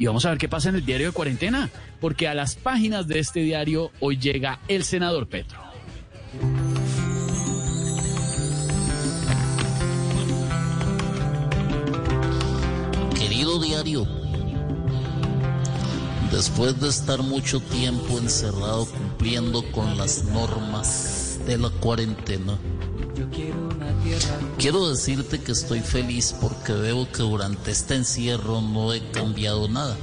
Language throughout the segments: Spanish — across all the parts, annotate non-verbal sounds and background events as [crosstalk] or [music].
Y vamos a ver qué pasa en el diario de cuarentena, porque a las páginas de este diario hoy llega el senador Petro. Querido diario, después de estar mucho tiempo encerrado cumpliendo con las normas de la cuarentena, quiero decirte que estoy feliz porque veo que durante este encierro no he cambiado nada.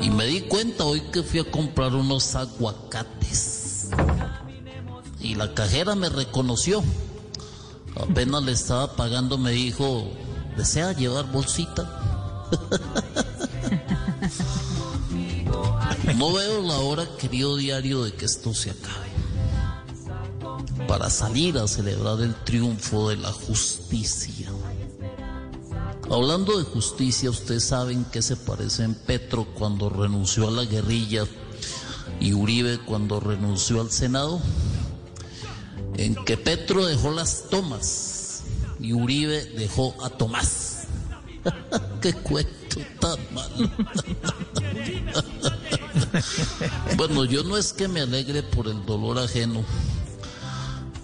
Y me di cuenta hoy que fui a comprar unos aguacates. Y la cajera me reconoció. Apenas le estaba pagando, me dijo, ¿desea llevar bolsita? [laughs] No veo la hora, querido diario, de que esto se acabe. Para salir a celebrar el triunfo de la justicia. Hablando de justicia, ustedes saben que se parece en Petro cuando renunció a la guerrilla y Uribe cuando renunció al Senado. En que Petro dejó las tomas y Uribe dejó a Tomás. [laughs] ¡Qué cuento tan malo! [laughs] bueno, yo no es que me alegre por el dolor ajeno,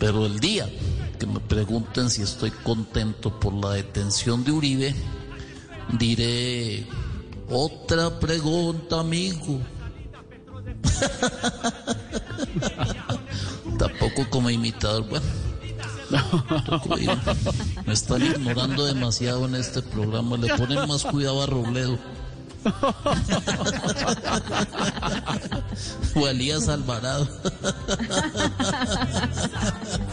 pero el día que me pregunten si estoy contento por la detención de Uribe, diré otra pregunta, amigo. [laughs] Tampoco como imitador, bueno. Me están ignorando demasiado en este programa. Le ponen más cuidado a Robledo. [laughs] o Alías Alvarado. [laughs]